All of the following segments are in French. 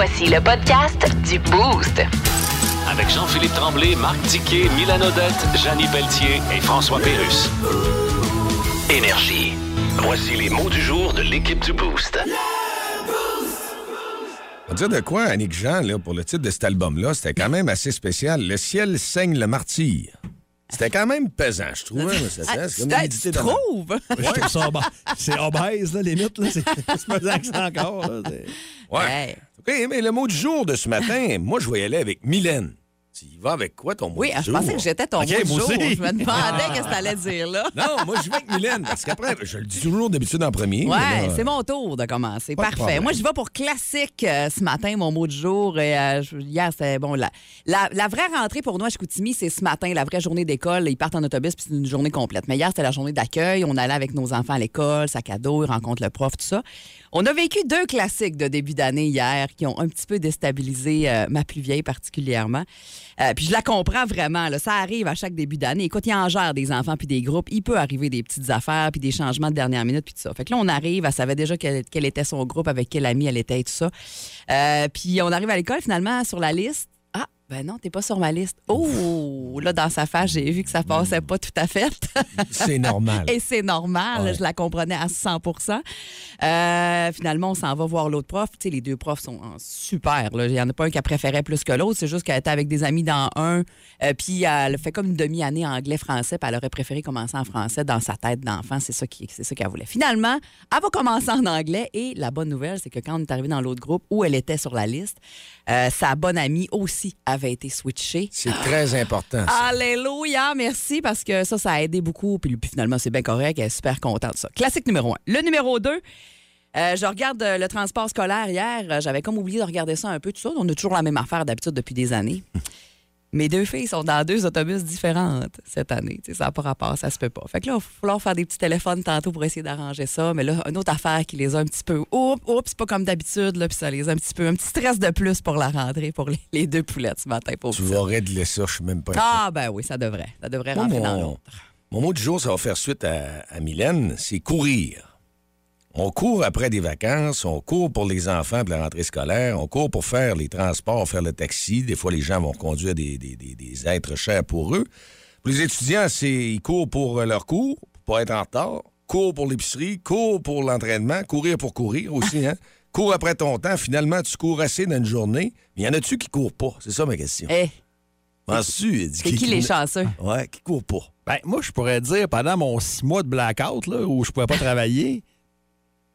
Voici le podcast du Boost. Avec Jean-Philippe Tremblay, Marc Tiquet, Milan Odette, Janine Pelletier et François Pérus. Énergie. Voici les mots du jour de l'équipe du Boost. On va dire de quoi, Annick Jean, là, pour le titre de cet album-là, c'était quand même assez spécial. Le ciel saigne le martyr. C'était quand même pesant, je trouve. hein, ça, ça, c'est comme Ah, tu dans- trouves? Je trouve ça bas. C'est obèse, là, limite. Là. C'est c'est pesant que ça encore. Là. C'est- Ouais. Hey. OK, mais le mot du jour de ce matin, moi, je vais y aller avec Mylène. Tu y vas avec quoi, ton mot Oui, du je jour? pensais que j'étais ton mot du jour. aussi. Je me demandais qu'est-ce que t'allais dire là. Non, moi, je vais avec Mylène, parce qu'après, je le dis toujours d'habitude en premier. Ouais, c'est mon tour de commencer. Pas Parfait. Moi, je vais pour classique euh, ce matin, mon mot du jour. Et, euh, hier, c'était bon. La, la, la vraie rentrée pour nous à Chicoutimi, c'est ce matin, la vraie journée d'école. Ils partent en autobus, puis c'est une journée complète. Mais hier, c'était la journée d'accueil. On allait avec nos enfants à l'école, sac à dos, ils rencontrent le prof, tout ça. On a vécu deux classiques de début d'année hier qui ont un petit peu déstabilisé euh, ma plus vieille particulièrement. Euh, puis je la comprends vraiment. Ça arrive à chaque début d'année. Écoute, il en gère des enfants puis des groupes. Il peut arriver des petites affaires puis des changements de dernière minute puis tout ça. Fait que là, on arrive. Elle savait déjà quel, quel était son groupe, avec quel ami elle était et tout ça. Euh, puis on arrive à l'école finalement sur la liste. Ben non, t'es pas sur ma liste. Oh, là, dans sa face, j'ai vu que ça passait pas tout à fait. C'est normal. Et c'est normal, Ouais. je la comprenais à 100% Euh, Finalement, on s'en va voir l'autre prof. Tu sais, les deux profs sont super. Il n'y en a pas un qui préférait plus que l'autre. C'est juste qu'elle était avec des amis dans un. euh, puis elle fait comme une demi-année anglais-français. Puis elle aurait préféré commencer en français dans sa tête d'enfant. C'est ça qui- c'est ça qu'elle voulait. Finalement, elle va commencer en anglais. Et la bonne nouvelle, c'est que quand on est arrivé dans l'autre groupe où elle était sur la liste, euh, sa bonne amie aussi avait été switchée. C'est très important. ça. Alléluia, merci parce que ça, ça a aidé beaucoup. Puis, puis finalement, c'est bien correct. Elle est super contente de ça. Classique numéro un. Le numéro deux, euh, je regarde euh, le transport scolaire hier. Euh, J'avais comme oublié de regarder ça un peu, tout ça. On a toujours la même affaire d'habitude depuis des années. Mes deux filles sont dans deux autobus différentes cette année. Tu sais, ça n'a pas rapport, ça se peut pas. Fait que là, il va falloir faire des petits téléphones tantôt pour essayer d'arranger ça. Mais là, une autre affaire qui les a un petit peu. Oups, oups, c'est pas comme d'habitude, là, puis ça les a un petit peu. Un petit stress de plus pour la rentrée pour les, les deux poulettes ce matin. pauvres Tu vas régler ça, je suis même pas. Ah, ben oui, ça devrait. Ça devrait Moi, rentrer dans mon, l'autre. mon mot du jour, ça va faire suite à, à Mylène, c'est courir. On court après des vacances, on court pour les enfants de la rentrée scolaire, on court pour faire les transports, faire le taxi. Des fois, les gens vont conduire des, des- des- des êtres chers pour eux. Pour les étudiants, c'est ils courent pour euh, leur cours, pour pas être en retard, courent pour l'épicerie, courent pour l'entraînement, courir pour courir aussi. Hein? Cours après ton temps. Finalement, tu cours assez dans une journée. Mais y en a-tu qui courent pas? C'est ça ma question. Eh, Penses-tu? c'est qui les chanceux? Ouais, qui courent pas? Ben, moi, je pourrais dire, pendant mon six mois de blackout, là, où je pouvais pas travailler,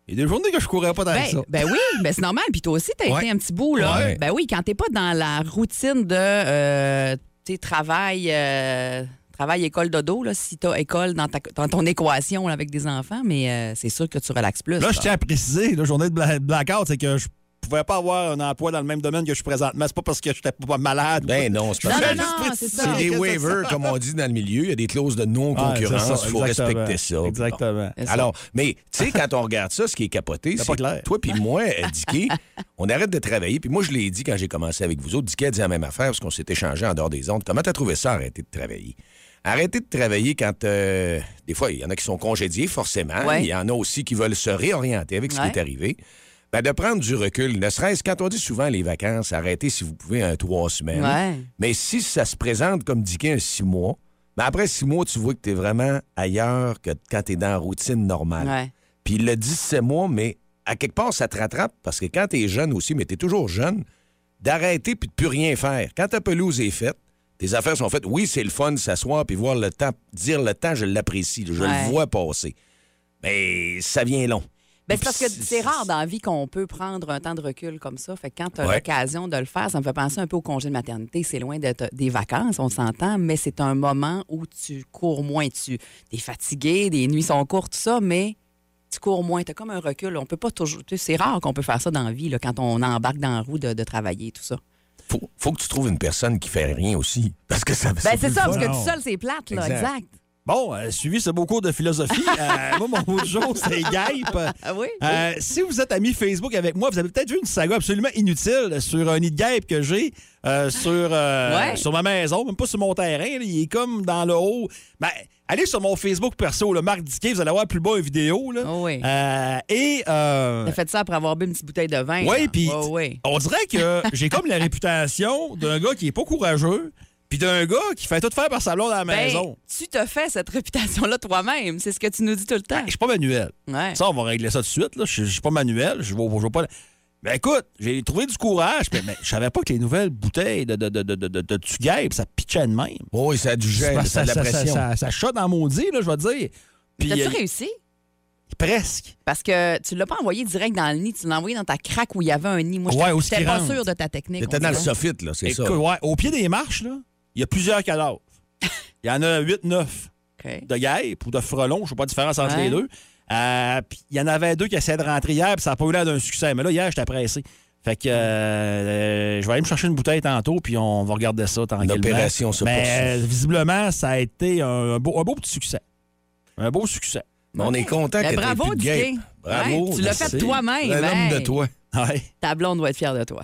il y a des journées que je courais pas dans Ben, ça. ben oui, ben c'est normal. Puis toi aussi, t'as Ouais. été un petit bout, là. Ouais. Ben oui, quand t'es pas dans la routine de euh, sais, travail, euh, travail, école dodo, là, si t'as école dans, ta, dans ton équation là, avec des enfants, mais euh, c'est sûr que tu relaxes plus. Là, je tiens à préciser, la journée de bla- blackout, c'est que je pouvais pas avoir un emploi dans le même domaine que je suis présentement. C'est pas parce que j'étais pas malade. Ben non, c'est Non, pas non, ça. non, c'est des waivers, comme on dit dans le milieu. Il y a des clauses de non-concurrence. Il faut respecter ça. Exactement. Alors, mais tu sais, quand on regarde ça, ce qui est capoté, C'est c'est pas clair. toi puis moi, Dicky, on arrête de travailler. Puis moi, je l'ai dit quand j'ai commencé avec vous autres. Dicky a dit la même affaire parce qu'on s'est échangé en dehors des ondes. Comment t'as trouvé ça, arrêter de travailler? Arrêter de travailler quand, euh, des fois, il y en a qui sont congédiés, forcément. Ouais. Il y en a aussi qui veulent se réorienter avec ce Ouais. qui est arrivé. Ben, de prendre du recul, ne serait-ce quand on dit souvent les vacances, arrêtez si vous pouvez un trois semaines. Ouais. Mais si ça se présente comme Dicky un six mois, ben après six mois, tu vois que tu es vraiment ailleurs que quand tu es dans la routine normale. Ouais. Puis il l'a dit sept mois, mais à quelque part, ça te rattrape parce que quand tu es jeune aussi, mais tu es toujours jeune, d'arrêter puis de plus rien faire. Quand ta pelouse est faite, tes affaires sont faites. Oui, c'est le fun de s'asseoir puis voir le temps, dire le temps, je l'apprécie, je Ouais. le vois passer. Mais ça vient long. Ben, c'est parce que c'est rare dans la vie qu'on peut prendre un temps de recul comme ça. Fait que quand tu as Ouais. l'occasion de le faire, ça me fait penser un peu au congé de maternité. C'est loin d'être des vacances, on s'entend, mais c'est un moment où tu cours moins. Tu es fatigué, les nuits sont courtes, tout ça, mais tu cours moins, tu as comme un recul. On peut pas toujours. C'est rare qu'on peut faire ça dans la vie, là, quand on embarque dans la roue de, de travailler, tout ça. Faut, faut que tu trouves une personne qui fait rien aussi. Parce que ça Ben, c'est ça, parce que tout seul, c'est plate, là. Exact. Exact. Bon, euh, suivi ce beau cours de philosophie. euh, moi, mon mot du jour, c'est Gaip. Ah oui? Euh, si vous êtes ami Facebook avec moi, vous avez peut-être vu une saga absolument inutile sur un nid de guêpe que j'ai euh, sur, euh, Ouais. sur ma maison, même pas sur mon terrain. là. il est comme dans le haut. Ben, allez sur mon Facebook perso, le Marc Diquet, vous allez voir plus bas une vidéo. Là. Oh oui. Et. T'as fait ça après avoir bu une petite bouteille de vin. oui, puis on dirait que j'ai comme la réputation d'un gars qui est pas courageux, puis d'un gars qui fait tout faire par sa blonde à la Ben, maison. tu te fais cette réputation-là toi-même. C'est ce que tu nous dis tout le temps. Je suis pas manuel. Ouais. Ça, on va régler ça tout de suite. Là. Je je suis pas manuel. Je vais pas. Mais écoute, j'ai trouvé du courage. Mais, mais je savais pas que les nouvelles bouteilles de, de, de, de, de, de, ça pitchait de même. Oh, oui, ça a du gel, ça, ça a de la ça, ça, pression. ça, ça shot dans maudit, là, je vais te dire. Puis, T'as-tu euh, réussi? presque. Parce que tu l'as pas envoyé direct dans le nid, tu l'as envoyé dans ta craque où il y avait un nid. Moi, Ouais, j'étais pas rentre. sûre de ta technique. T'étais dans le soffit, là, c'est ça. Ouais, au pied des marches, là, il y a plusieurs cadavres. Il y en a 8-9 OK. de guêpes ou de frelons, je ne sais pas la différence entre Ouais. les deux. Euh, puis il y en avait deux qui essayaient de rentrer hier, puis ça n'a pas eu l'air d'un succès. Mais là, hier, j'étais pressé. Fait que euh, euh, je vais aller me chercher une bouteille tantôt, puis on va regarder ça tranquillement. L'opération se Mais poursuit. euh, visiblement, ça a été un, un beau, un beau petit succès. Un beau succès. Mais on est content Ben, que bravo, guêpe. Bravo. Ouais, tu l'as fait toi-même. Un homme de toi. Ouais. Ta blonde doit être fière de toi.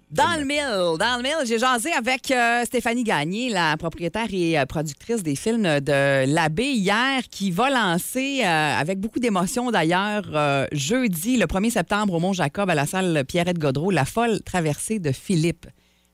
Dans le mille, dans le mille, j'ai jasé avec euh, Stéphanie Gagné, la propriétaire et euh, productrice des films de l'Abbé hier, qui va lancer, euh, avec beaucoup d'émotion d'ailleurs, jeudi, le 1er septembre au Mont-Jacob, à la salle Pierrette Godreau, La folle traversée de Philippe.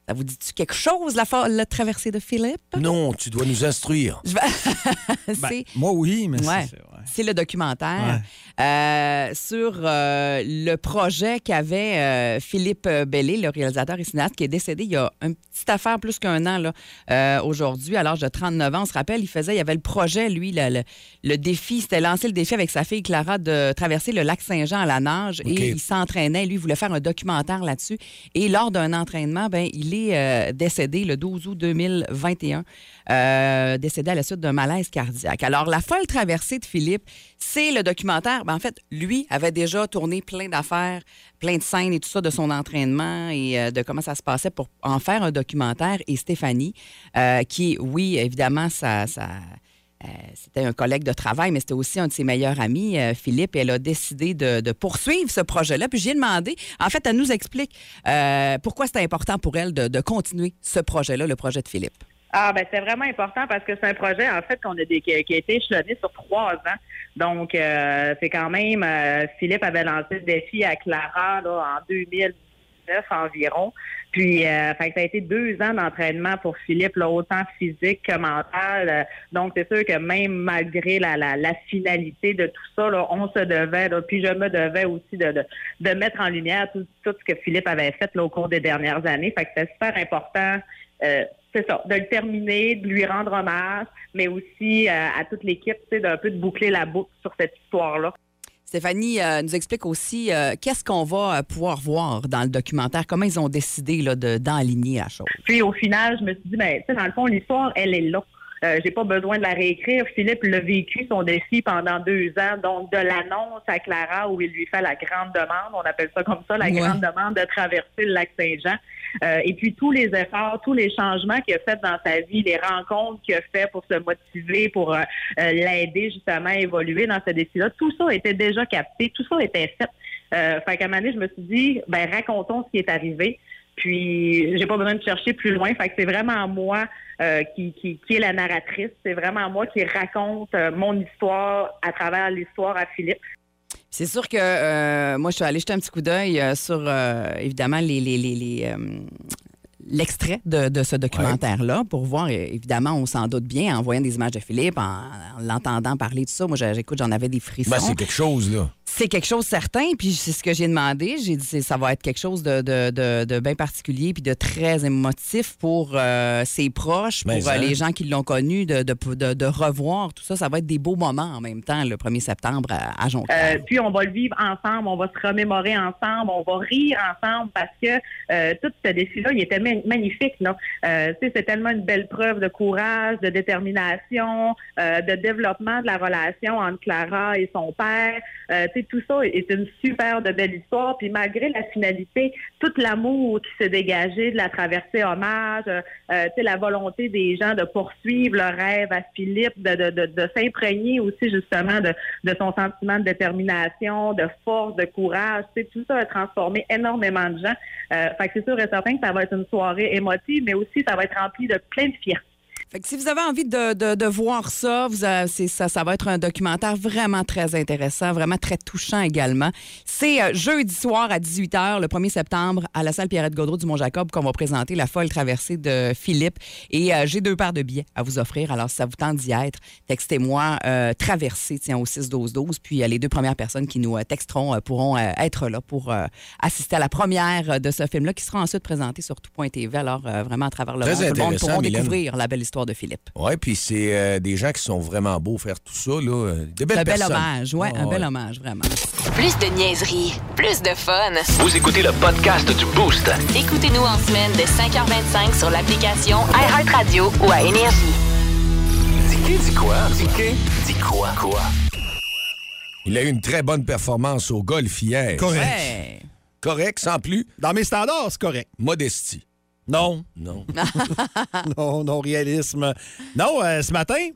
Ça vous dit-tu quelque chose, la folle traversée de Philippe? Non, tu dois nous instruire. Je vais- Ben, C'est- moi, oui, mais Ouais. c'est. le documentaire euh, sur euh, le projet qu'avait euh, Philippe Bellé, le réalisateur et cinéaste, qui est décédé il y a une petite affaire plus qu'un an là, euh, aujourd'hui, à l'âge de 39 ans. On se rappelle, il faisait, il y avait le projet, lui, le, le- le défi, c'était lancer le défi avec sa fille Clara de traverser le lac Saint-Jean à la nage et il s'entraînait. Lui, il voulait faire un documentaire là-dessus. Et lors d'un entraînement, ben, il est euh, décédé le 12 août 2021, euh, décédé à la suite d'un malaise cardiaque. Alors, la folle traversée de Philippe, c'est le documentaire. Ben, en fait, lui avait déjà tourné plein d'affaires, plein de scènes et tout ça de son entraînement et euh, de comment ça se passait pour en faire un documentaire. Et Stéphanie, qui, oui, évidemment, ça euh, c'était un collègue de travail, mais c'était aussi un de ses meilleurs amis, euh, Philippe, et elle a décidé de, poursuivre ce projet-là. Puis j'ai demandé, en fait, elle nous explique euh, pourquoi c'était important pour elle de, continuer ce projet-là, le projet de Philippe. Ah ben c'est vraiment important parce que c'est un projet en fait qu'on a des, qui, a été échelonné sur trois ans. Donc c'est quand même Philippe avait lancé le défi à Clara en 2019 environ. Puis euh, fait que ça a été deux ans d'entraînement pour Philippe, là, autant physique que mental. Euh, Donc c'est sûr que même malgré la, la, la finalité de tout ça, là, on se devait, là, puis je me devais aussi de, de, de mettre en lumière tout, tout ce que Philippe avait fait là, au cours des dernières années. Fait que c'est super important. Euh, c'est ça, de le terminer, de lui rendre hommage, mais aussi euh, à toute l'équipe, tu sais, d'un peu de boucler la boucle sur cette histoire-là. Stéphanie euh, nous explique aussi euh, qu'est-ce qu'on va euh, pouvoir voir dans le documentaire, comment ils ont décidé là, de- d'enligner la chose? Puis au final, je me suis dit, ben, tu sais, dans le fond, l'histoire, elle est là. Euh, j'ai pas besoin de la réécrire. Philippe l'a vécu son défi pendant deux ans, donc de l'annonce à Clara où il lui fait la grande demande, on appelle ça comme ça, la Ouais. grande demande de traverser le lac Saint-Jean. Euh, et puis tous les efforts, tous les changements qu'il a fait dans sa vie, les rencontres qu'il a fait pour se motiver, pour euh, euh, l'aider justement à évoluer dans ce défi-là, tout ça était déjà capté, tout ça était fait. Euh, fait qu'à un moment donné, je me suis dit, ben racontons ce qui est arrivé. Puis j'ai pas besoin de chercher plus loin. Fait que c'est vraiment moi euh, qui, qui, qui est la narratrice. C'est vraiment moi qui raconte euh, mon histoire à travers l'histoire à Philippe. C'est sûr que euh, moi, je suis allée jeter un petit coup d'œil euh, sur, euh, évidemment, les, l'extrait de, ce documentaire-là pour voir, évidemment, on s'en doute bien en voyant des images de Philippe, en, en l'entendant parler de ça. Moi, j'écoute, j'en avais des frissons. Ben, c'est quelque chose, là. C'est quelque chose de certain, puis c'est ce que j'ai demandé. J'ai dit ça va être quelque chose de, de, de- de bien particulier puis de très émotif pour euh, ses proches, pour euh, hein? les gens qui l'ont connu, de, de, de- de revoir tout ça. Ça va être des beaux moments en même temps, le 1er septembre à, à Jonquière. Euh, puis on va le vivre ensemble, on va se remémorer ensemble, on va rire ensemble parce que euh, tout ce défi-là, il était ma- magnifique. Là. Euh, tu sais, c'est tellement une belle preuve de courage, de détermination, euh, de développement de la relation entre Clara et son père. Tout ça est une super de belle histoire. Puis malgré la finalité, tout l'amour qui s'est dégagé de la traversée hommage, euh, la volonté des gens de poursuivre le rêve à Philippe, de, de, s'imprégner aussi justement de, de son sentiment de détermination, de force, de courage. Tout ça a transformé énormément de gens. Euh, fait que c'est sûr et certain que ça va être une soirée émotive, mais aussi ça va être rempli de plein de fierté. Fait que si vous avez envie de, de- de voir ça, vous avez- c'est- ça, ça va être un documentaire vraiment très intéressant, vraiment très touchant également. C'est euh, jeudi soir à 18h, le 1er septembre, à la salle Pierrette Gaudreau du Mont-Jacob, qu'on va présenter la folle traversée de Philippe. Et euh, j'ai deux paires de billets à vous offrir. Alors, si ça vous tente d'y être, textez-moi euh, traversée, tiens, au 6-12-12. Puis euh, les deux premières personnes qui nous texteront pourront être là pour assister à la première de ce film-là, qui sera ensuite présenté sur tout.tv. Alors, vraiment, à travers le Très monde, tout le monde découvrir la belle histoire de Philippe. Oui, puis c'est euh, des gens qui sont vraiment beaux faire tout ça. Là. De belles un bel hommage, ouais, Ah, un bel ouais. hommage, vraiment. Plus de niaiserie, plus de fun. Vous écoutez le podcast du Boost. Écoutez-nous en semaine de 5h25 sur l'application iHeartRadio ou à Énergie. Dis dis quoi? Dis dis quoi? Quoi? Il a eu une très bonne performance au golf hier. Correct. Ouais. Correct, sans plus. Dans mes standards, c'est correct. Modestie. Non, Non. non, non, réalisme. Non, euh, ce matin,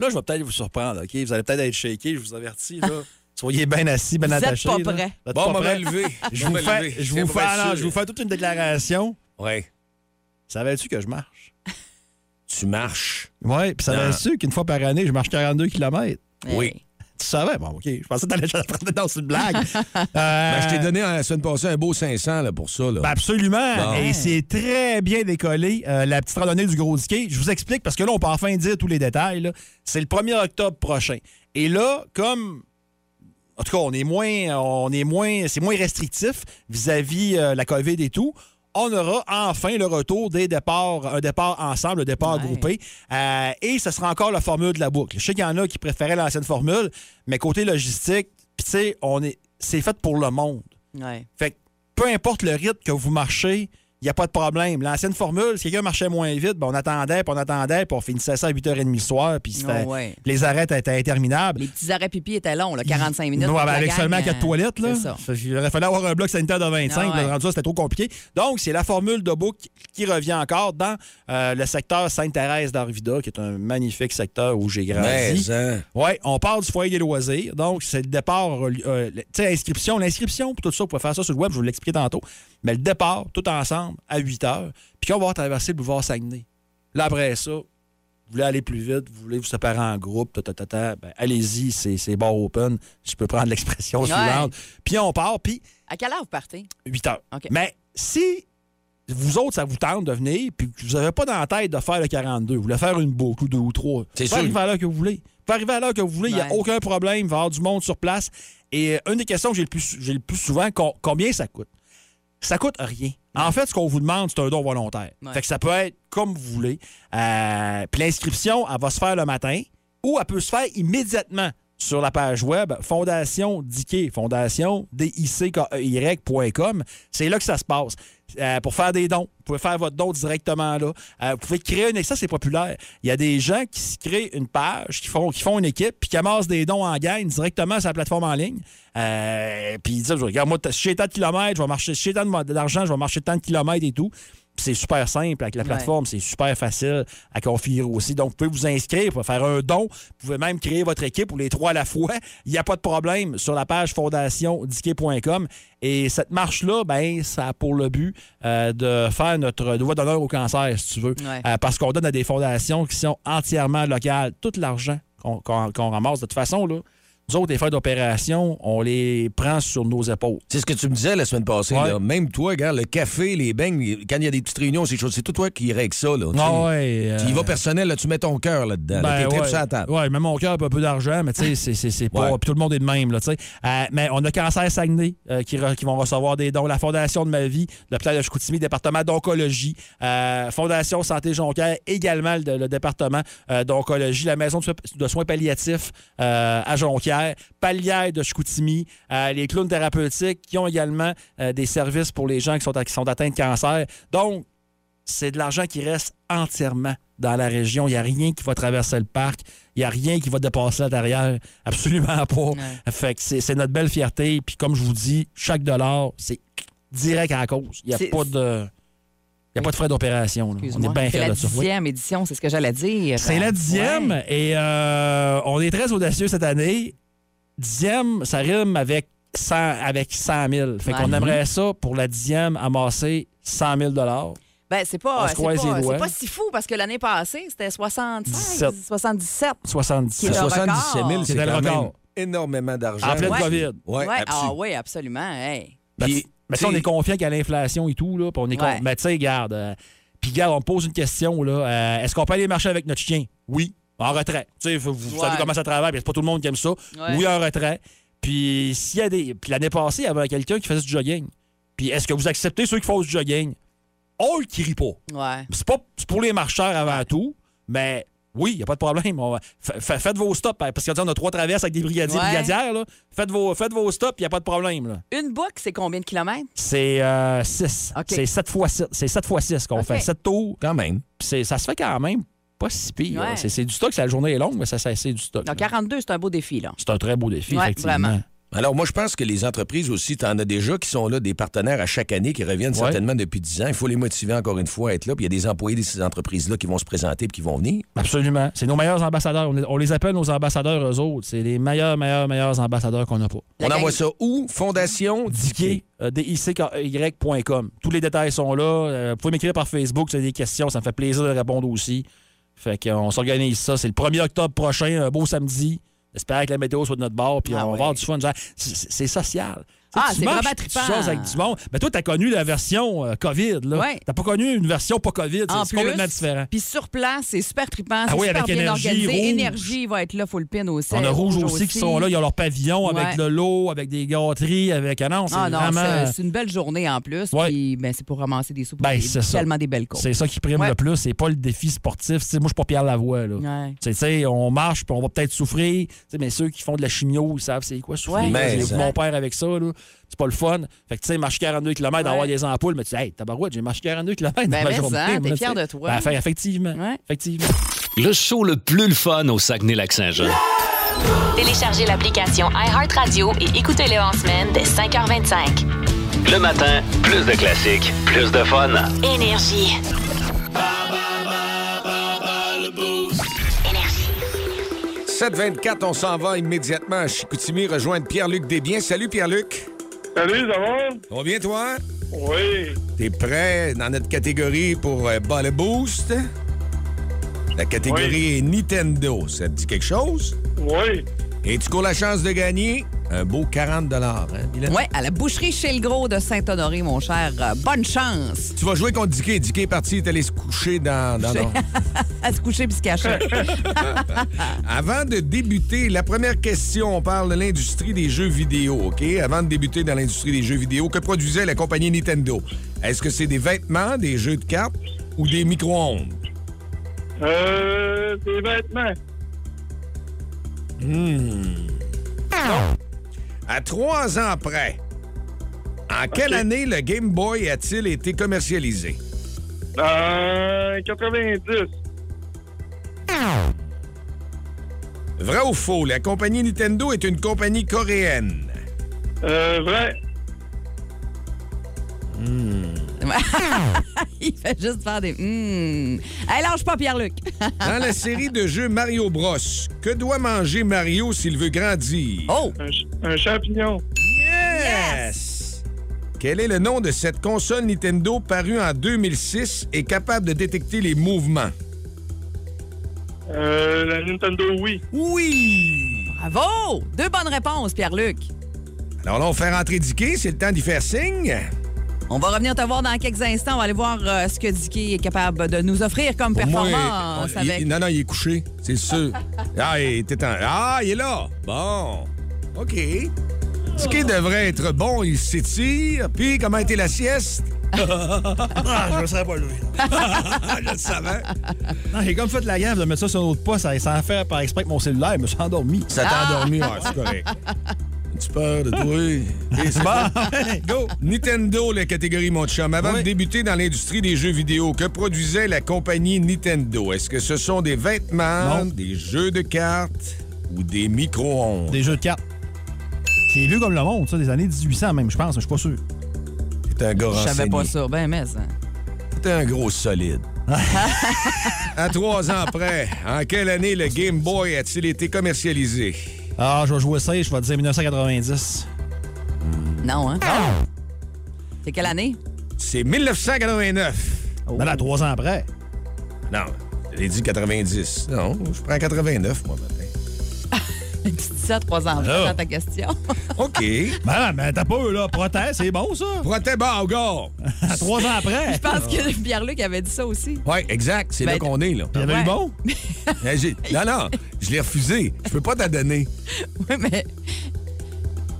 là, je vais peut-être vous surprendre, OK? Vous allez peut-être être shaké, je vous avertis, là. Soyez bien assis, bien Vous êtes attachés. pas là. êtes Bon, pas lever. Je vous fais, je vous fais, alors, je vous fais toute une déclaration. Oui. Savais-tu que je marche? Tu marches. Oui, puis savais-tu qu'une fois par année, je marche 42 km? Oui. Tu savais? Bon, OK. Je pensais que t'allais prendre dans une blague. Euh, Ben, je t'ai donné la semaine passée un beau 500 là, pour ça. Là. Ben absolument. Bon. Et c'est très bien décollé, euh, la petite randonnée du Gros Ski. Je vous explique parce que là, on peut enfin dire tous les détails. C'est le 1er octobre prochain. Et là, comme. En tout cas, on est moins. On est moins. C'est moins restrictif vis-à-vis euh, la COVID et tout. On aura enfin le retour des départs, un départ ensemble, un départ Ouais. groupé. Euh, et ce sera encore la formule de la boucle. Je sais qu'il y en a qui préféraient l'ancienne formule, mais côté logistique, tu sais, on est, c'est fait pour le monde. Ouais. Fait que peu importe le rythme que vous marchez, il n'y a pas de problème. L'ancienne formule, si quelqu'un marchait moins vite, ben on attendait, puis on attendait, puis on finissait ça à 8h30 le soir, puis Oh, ouais. les arrêts étaient interminables. Les petits arrêts pipi étaient longs, là, 45 minutes. Pour ben, avec gang, seulement euh, quatre toilettes, là. C'est ça. Qu'il aurait fallu avoir un bloc sanitaire de 25. Ah ouais. rendu là, c'était trop compliqué. Donc, c'est la formule de book qui revient encore dans euh, le secteur Sainte-Thérèse d'Arvida, qui est un magnifique secteur où j'ai grandi. Hein, Oui, on parle du foyer des loisirs. Donc, c'est le départ, euh, euh, tu sais, inscription. L'inscription, pour tout ça, vous pouvez faire ça sur le web, je vous l'expliquer tantôt. Mais le départ, tout ensemble, à 8 heures. Puis quand on va traverser le boulevard Saguenay. Là, après ça, vous voulez aller plus vite, vous voulez vous séparer en groupe, ta, ta, ta, ta, ben, allez-y, c'est, c'est bar open. Je peux prendre l'expression Ouais. suivante. Puis on part, puis À quelle heure vous partez? 8 heures. OK. Mais si vous autres, ça vous tente de venir, puis que vous n'avez pas dans la tête de faire le 42, vous voulez faire une boucle ou deux ou trois, C'est vous sûr. pouvez arriver à l'heure que vous voulez. Vous pouvez arriver à l'heure que vous voulez, il n'y a aucun problème, il va y avoir du monde sur place. Et euh, une des questions que j'ai le plus, j'ai le plus souvent, com- combien ça coûte? Ça coûte rien. En fait, ce qu'on vous demande, c'est un don volontaire. Ouais. Fait que ça peut être comme vous voulez. Euh, puis l'inscription, elle va se faire le matin ou elle peut se faire immédiatement sur la page web Fondation Dickey, Fondation D-I-C-K-E-Y.com. C'est là que ça se passe. Euh, pour faire des dons, vous pouvez faire votre don directement là. Euh, vous pouvez créer une... Ça, c'est populaire. Il y a des gens qui se créent une page, qui font, une équipe, puis qui amassent des dons en gang directement sur la plateforme en ligne. Euh, puis ils disent, regarde, moi, si j'ai tant de kilomètres, je vais marcher, j'ai tant d'argent, je vais marcher tant de kilomètres et tout. C'est super simple avec la Ouais. plateforme, c'est super facile à configurer aussi. Donc, vous pouvez vous inscrire, vous pouvez faire un don, vous pouvez même créer votre équipe ou les trois à la fois. Il n'y a pas de problème sur la page fondationdiquet.com. Et cette marche-là, ben, ça a pour le but euh, de faire notre devoir d'honneur au cancer, si tu veux. Ouais. Euh, parce qu'on donne à des fondations qui sont entièrement locales. Tout l'argent qu'on qu'on ramasse, de toute façon, là, Nous autres, les d'opération, on les prend sur nos épaules. C'est ce que tu me disais la semaine passée. Ouais. là. Même toi, regarde, le café, les beignes, quand il y a des petites réunions, ces choses, c'est tout toi qui règle ça. Là, tu. Ah ouais. euh, vas personnel, là, tu mets ton cœur là-dedans. là, Ben, tripes ouais, sur la table. Ouais, même mon cœur un peu d'argent, mais tu sais, c'est- pas. Puis tout le monde est de même, là, tu sais. Euh, mais on a Cancer Saguenay euh, qui, re- qui vont recevoir des dons. La Fondation de ma vie, l'hôpital de Chicoutimi, département d'oncologie. Euh, Fondation Santé Jonquière, également le, le département d'oncologie. La maison de, so- de soins palliatifs à Jonquière. Palière de Chicoutimi. euh, les clowns thérapeutiques qui ont également euh, des services pour les gens qui sont, qui sont atteints de cancer. Donc, c'est de l'argent qui reste entièrement dans la région. Il n'y a rien qui va traverser le parc. Il n'y a rien qui va dépasser l'intérieur. Absolument pas. Fait que c'est c'est notre belle fierté. Puis comme je vous dis, chaque dollar, c'est direct à la cause. Il n'y a C'est- pas de. Il y a pas de frais d'opération. On est bien C'est fiers la de ça. Oui. dixième édition, c'est ce que j'allais dire. C'est la dixième Ouais. et euh, on est très audacieux cette année. Dixième, ça rime avec 100, avec 100 000. Fait qu'on aimerait ça pour la dixième amasser 100 000 Ben, c'est pas, c'est pas, pas si fou parce que l'année passée, c'était 76, 17. 77. 77. Qui est le 77 000, c'est C'était le quand même record. énormément d'argent. En pleine Ouais. COVID. Ouais, Ouais, ah oui, absolument. Hey. Ben, Puis, mais ça, on est confiant qu'à l'inflation et tout, là. puis on est. Mais tu sais, regarde. euh, puis regarde, on me pose une question, là. euh, Est-ce qu'on peut aller marcher avec notre chien? Oui. En retrait. Tu sais, vous, vous Ouais. savez comment ça travaille, c'est pas tout le monde qui aime ça. Ouais. Oui, en retrait. Puis s'il y a des. Puis l'année passée, il y avait quelqu'un qui faisait du jogging. Puis est-ce que vous acceptez ceux qui font du jogging? On le crie pas. Ouais. C'est pas pour les marcheurs avant tout, mais oui, il n'y a pas de problème. On faites vos stops, hein, parce qu'on a trois traverses avec des brigadiers Ouais. brigadières. Là. Faites, vos, faites vos stops, il n'y a pas de problème. Là. Une boucle, c'est combien de kilomètres? C'est 6. OK. C'est 7 fois 6. C'est 7 fois 6 qu'on fait. 7 tours. Quand même. Ça se fait quand même pas si pire. Ouais. C'est du stock. La journée est longue, mais ça, ça- c'est du stock. Donc, là. 42, c'est un beau défi, là. C'est un très beau défi, Ouais, effectivement. vraiment. Alors, moi, je pense que les entreprises aussi, tu en as déjà qui sont là, des partenaires à chaque année, qui reviennent Ouais. certainement depuis 10 ans. Il faut les motiver encore une fois à être là. Puis il y a des employés de ces entreprises-là qui vont se présenter et qui vont venir. Absolument. C'est nos meilleurs ambassadeurs. On, est- on les appelle nos ambassadeurs, eux autres. C'est les meilleurs, meilleurs, meilleurs ambassadeurs qu'on n'a pas. La On gang- envoie ça où? Fondation euh. Tous les détails sont là. Euh, vous pouvez m'écrire par Facebook si vous avez des questions. Ça me fait plaisir de répondre aussi. Fait qu'on s'organise ça. C'est le 1er octobre prochain, un beau samedi. J'espère que la météo soit de notre bord, puis Ah on va avoir du fun. C'est social. Tu Ah, tu c'est vraiment tu trippant. jases avec du monde. Mais toi, t'as connu la version euh, COVID. Là. Ouais. T'as pas connu une version pas COVID. C'est complètement différent. Puis sur place, c'est super trippant. Ah c'est oui, super avec bien Énergie, organisé. Rouge. Énergie va être là, faut le pin aussi. On a Rouge aussi, qui sont là. Ils ont leur pavillon avec Ouais. le lot, avec des gâteries, avec. Ah non, c'est Ah non, vraiment. c'est- une belle journée en plus. Ouais. Puis ben, c'est pour ramasser des sous Ben, c'est ça. tellement des belles causes. C'est ça qui prime Ouais. le plus. C'est pas le défi sportif. Tu sais, moi, je suis pas Pierre Lavoie. Là. Ouais. Tu sais, on marche, puis on va peut-être souffrir. Tu sais, mais ceux qui font de la chimio, ils savent c'est quoi souffrir. Mon père avec ça, là. C'est pas le fun. Fait que, tu sais, marcher 42 km, Ouais. avoir des ampoules, mais tu dis, hey, tabarouette, j'ai marché 42 km Ben, dans ma mais journée. ça, t'es fier de toi. Ben, fait- effectivement. Ouais. Effectivement. Le show le plus le fun au Saguenay-Lac-Saint-Jean. Téléchargez l'application iHeartRadio et écoutez-le en semaine dès 5h25. Le matin, plus de classiques, plus de fun. Énergie. 724, on s'en va immédiatement à Chicoutimi rejoindre Pierre-Luc Desbiens. Salut Pierre-Luc. Salut, ça va? Ça va bien toi? Oui. T'es prêt dans notre catégorie pour euh, Ball Boost? La catégorie est Nintendo. Ça te dit quelque chose? Oui. Et tu cours la chance de gagner un beau 40 hein? Ouais, à la boucherie chez le gros de Saint-Honoré, mon cher. Euh, bonne chance. Tu vas jouer contre Dicky. Dicky est parti, il est allé se coucher dans... dans À se coucher puis se cacher. Avant de débuter, la première question, on parle de l'industrie des jeux vidéo, OK? Avant de débuter dans l'industrie des jeux vidéo, que produisait la compagnie Nintendo? Est-ce que c'est des vêtements, des jeux de cartes ou des micro-ondes? Euh, des vêtements. À trois ans près, en quelle année le Game Boy a-t-il été commercialisé? Euh, 90. Vrai ou faux? La compagnie Nintendo est une compagnie coréenne? Euh, vrai. Il fait juste faire des. Hum. Hey, lâche pas, Pierre-Luc. Dans la série de jeux Mario Bros, que doit manger Mario s'il veut grandir? oh! Un, ch- un champignon. Yes! Quel est le nom de cette console Nintendo parue en 2006 et capable de détecter les mouvements? Euh, la Nintendo Wii. Oui! Bravo! Deux bonnes réponses, Pierre-Luc. Alors là, on fait rentrer Dicky, c'est le temps d'y faire signe. On va revenir te voir dans quelques instants. On va aller voir euh, ce que Dicky est capable de nous offrir comme Pour moi, performance. il- avec... non, non, il est couché, c'est sûr. ah, il était en- ah, il est là. Bon. OK. Dicky devrait être bon, il s'étire. Puis, comment a été la sieste? Ah, je le savais pas, lui. Je le savais. Non, J'ai comme fait la gaffe de mettre ça sur un autre poste ça- sans faire par exprès avec mon cellulaire. Je me suis endormi. Ça t'a endormi, ouais, c'est correct. As-tu peur de toi? Et c'est Bon, go! Nintendo, la catégorie mon chum. Avant Oui. de débuter dans l'industrie des jeux vidéo, que produisait la compagnie Nintendo? Est-ce que ce sont des vêtements, Non. des jeux de cartes ou des micro-ondes? Des jeux de cartes. C'est vieux comme le monde, ça, des années 1800 même, je pense, mais je suis pas sûr. T'es un gars Je savais pas ça. Ben, mais ça. T'es un gros solide. à trois ans après, en quelle année le Game Boy a-t-il été commercialisé? Ah, je vais jouer ça et je vais dire 1990. Non, hein? C'est quelle année? C'est 1989. Ben là, trois ans après. Non, j'ai dit 90. Non, je prends 89, moi, matin. Tu dis ça trois ans dans ta question. OK. Ben, ben t'as pas, là. Protège, c'est bon, ça? Protège gars. À trois ans après. Je pense que Pierre-Luc avait dit ça aussi. Oui, exact. C'est Ben, là qu'on est, là. Il y eu bon? J'ai- Non, non, je l'ai refusé. Je peux pas t'en donner. Oui, mais.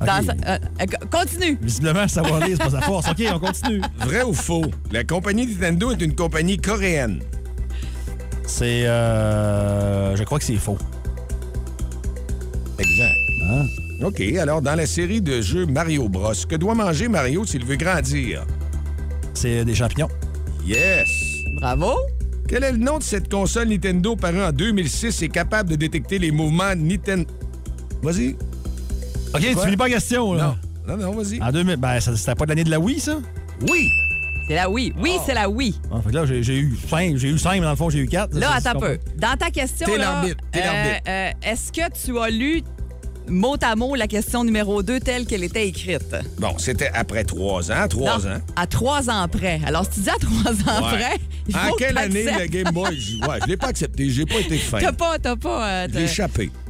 Dans sa- euh, euh, continue. Visiblement, savoir lire, c'est pas sa force. OK, on continue. Vrai ou faux? La compagnie Nintendo est une compagnie coréenne. C'est. Euh, je crois que c'est faux. Exact. OK, alors dans la série de jeux Mario Bros, que doit manger Mario s'il veut grandir? C'est des champignons. Yes! Bravo. Quel est le nom de cette console Nintendo parue en 2006 et capable de détecter les mouvements Nintendo? Vas-y. OK, tu finis pas la question, là. Non, non, non, vas-y. En 2000, ben, ça- c'était pas de l'année de la Wii, ça? Oui! C'est la oui. Oui, c'est la oui. Ah, fait que là, j'ai eu 5, j'ai eu 5, mais dans le fond, j'ai eu 4. Là, attends un peu. Dans ta question, T'es là, l'arbitre, t'es euh, l'arbitre. euh, est-ce que tu as lu mot à mot la question numéro 2 telle qu'elle était écrite? Bon, c'était après trois ans, trois Non, ans. À trois ans près. Alors, si tu dis à trois ans Ouais. près, il En faut que quelle année le. Game Boy? Je- Ouais, je l'ai pas accepté. J'ai pas été fin. T'as pas, t'as pas. euh, t'as-.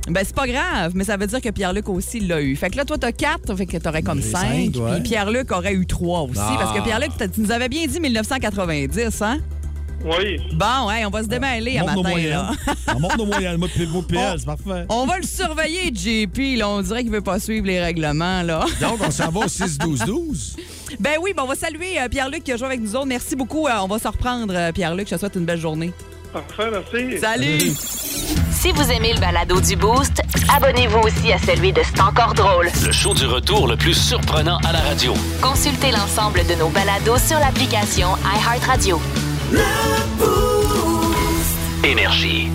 Ben, c'est pas grave, mais ça veut dire que Pierre-Luc aussi l'a eu. Fait que là, toi, t'as 4, fait que t'aurais comme J'ai 5. cinq, ouais. Puis Pierre-Luc aurait eu 3 aussi. Ah. Parce que Pierre-Luc, t'as- tu nous avais bien dit 1990, hein? Oui. Bon, ouais, on va se démêler à monte nos matin, moyennes. là. On monte nos moyennes. Moi, puis c'est parfait. On va le surveiller, JP. Là, on dirait qu'il veut pas suivre les règlements, là. Donc, on s'en va au 6-12-12. Ben oui, ben on va saluer euh, Pierre-Luc qui a joué avec nous autres. Merci beaucoup. Euh, on va se reprendre, euh, Pierre-Luc. Je te souhaite une belle journée. Parfait, merci. Salut! Si vous aimez le balado du Boost, abonnez-vous aussi à celui de C'est encore drôle. Le show du retour le plus surprenant à la radio. Consultez l'ensemble de nos balados sur l'application iHeartRadio. Énergie.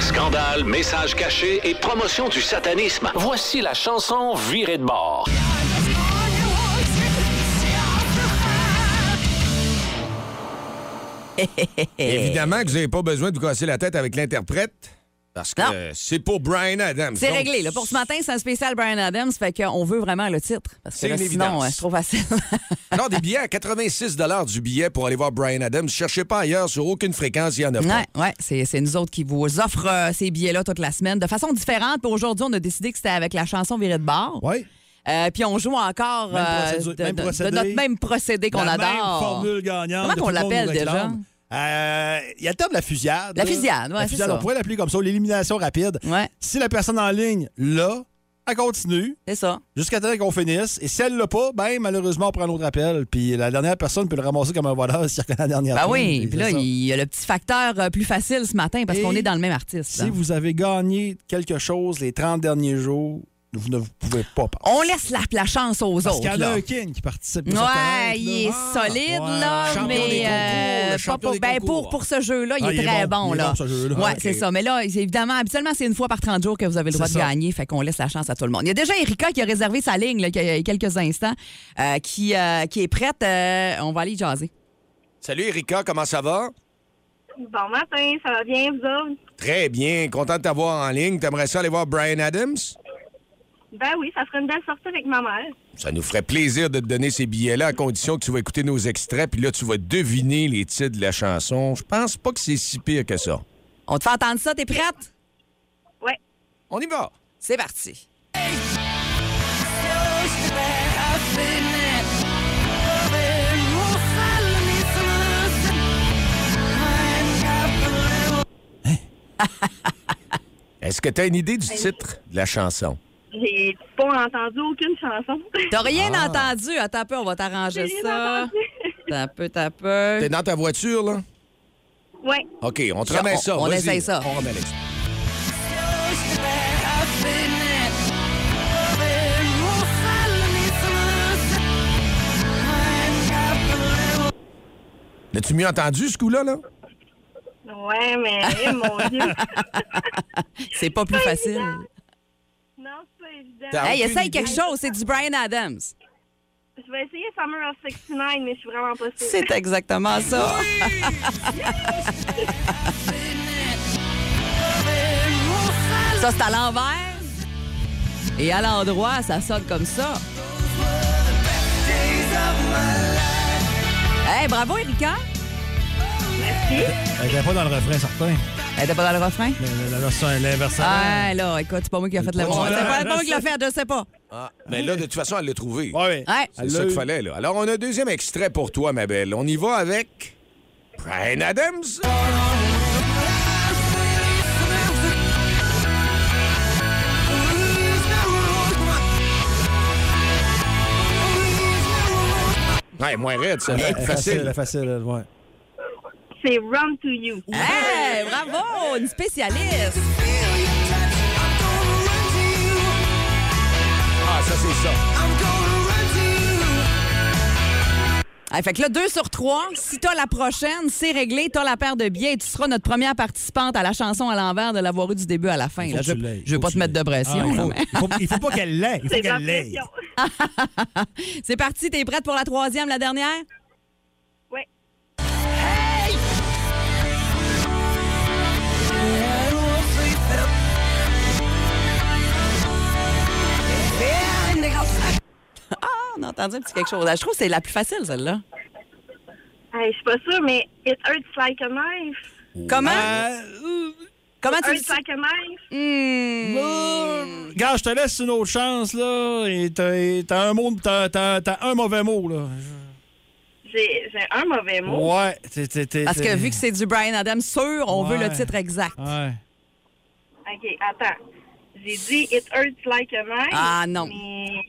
Scandale, messages cachés et promotion du satanisme. Voici la chanson Virée de bord. Évidemment que vous n'avez pas besoin de vous casser la tête avec l'interprète. Parce que euh, c'est pour Brian Adams. C'est réglé. Là. Pour ce matin, c'est un spécial Brian Adams. Fait qu'on veut vraiment le titre. Parce que C'est là, une sinon, euh, c'est trop facile. Alors, des billets à 86 du billet pour aller voir Brian Adams. Cherchez pas ailleurs, sur aucune fréquence, il n'y en a pas. Ouais, ouais, c'est, c'est nous autres qui vous offrent euh, ces billets-là toute la semaine de façon différente. Puis aujourd'hui, on a décidé que c'était avec la chanson Virée de bord. Oui. Euh, puis on joue encore euh, de, notre même procédé qu'on la adore. même formule gagnante. Comment monde l'appelle déjà? Euh, Il y a le terme de la fusillade. La fusillade, La ça. on pourrait l'appeler comme ça, l'élimination rapide. Ouais, Si la personne en ligne l'a, elle continue c'est ça. jusqu'à temps qu'on finisse. Et si elle l'a pas, ben malheureusement, on prend un autre appel. Puis la dernière personne peut le ramasser comme un voleur reconnaît la dernière Ben oui, puis là, il y a le petit facteur euh, plus facile ce matin parce qu'on est dans le même artiste. Si hein. vous avez gagné quelque chose les 30 derniers jours, vous ne pouvez pas passer. On laisse la, la chance aux Parce autres. qu'il y en a un king qui participe. Ouais, il est Ah, solide, ouais. là, Champion mais euh, pas pour, ben, pour, pour ce jeu-là, il Ah, est il est très bon, bon. il est là. bon, ce jeu-là. Ouais, c'est ça. Mais là, évidemment, habituellement, c'est une fois par 30 jours que vous avez le droit de ça. gagner, fait qu'on laisse la chance à tout le monde. Il y a déjà Erika qui a réservé sa ligne là, il y a quelques instants, euh, qui, euh, qui est prête. Euh, on va aller jaser. Salut Erika, comment ça va? Bon matin, ça va bien, vous autres? Très bien, content de t'avoir en ligne. T'aimerais ça aller voir Brian Adams? Ben oui, ça ferait une belle sortie avec ma mère. Ça nous ferait plaisir de te donner ces billets-là à condition que tu vas écouter nos extraits, puis là, tu vas deviner les titres de la chanson. Je pense pas que c'est si pire que ça. On te fait entendre ça, t'es prête? Ouais. On y va. C'est parti. Est-ce que tu as une idée du titre de la chanson? J'ai pas entendu aucune chanson. T'as rien Ah. entendu? Attends un peu, on va t'arranger ça. T'as un peu, t'as un peu. T'es dans ta voiture, là? Ouais. OK, on te remet ça. on essaye ça. On remet l'extrait. L'as-tu mieux entendu, ce coup-là, là? Ouais, mais mon Dieu. C'est pas plus facile. Évident. Hey, essaye idée? quelque chose, c'est du Brian Adams. Je vais essayer Summer of 69, mais je suis vraiment pas sûre. C'est exactement ça. ça, c'est à l'envers. Et à l'endroit, ça sonne comme ça. Hey, bravo, Erika. Elle était pas dans le refrain, certain. Elle était pas dans le refrain? La, la version, l'inverse. Ah, là, écoute, c'est pas moi qui ai fait le bon. Ouais, C'est pas, moi qui l'ai fait, je sais pas. Ah, mais là, de toute façon, elle l'a trouvé. Ouais, Ouais. C'est Elle ça l'a qu'il fallait, là. Alors, on a un deuxième extrait pour toi, ma belle. On y va avec... Brian Adams. Ouais, moins raide, ça. Facile, facile. ouais. C'est Run to You. Hey, bravo, une spécialiste. Ah, ça, c'est ça. Hey, fait que là, deux sur trois, si t'as la prochaine, c'est réglé, t'as la paire de billets et tu seras notre première participante à la chanson à l'envers de l'avoir eu du début à la fin. Là. Je, je veux faut pas te mettre de pression. Ah, il, là, faut, mais- il, faut, il faut pas qu'elle l'ait. Il faut qu'elle l'ait. pression. C'est parti, t'es prête pour la troisième, la dernière? Ah, on a entendu un petit quelque chose. Je trouve que c'est la plus facile, celle-là. Hey, je suis pas sûre, mais It Hurts Like a Knife. Comment? Euh, Comment tu Hurts Like a Knife. Hmm. Gars, je te laisse une autre chance, là. Et t'as un mot, t'as un mauvais mot, là. J'ai j'ai un mauvais mot. Ouais. Parce que vu que c'est du Brian Adams sûr, on veut le titre exact. Ouais. OK, attends. J'ai dit It Hurts Like a Knife. Ah, non. Mais...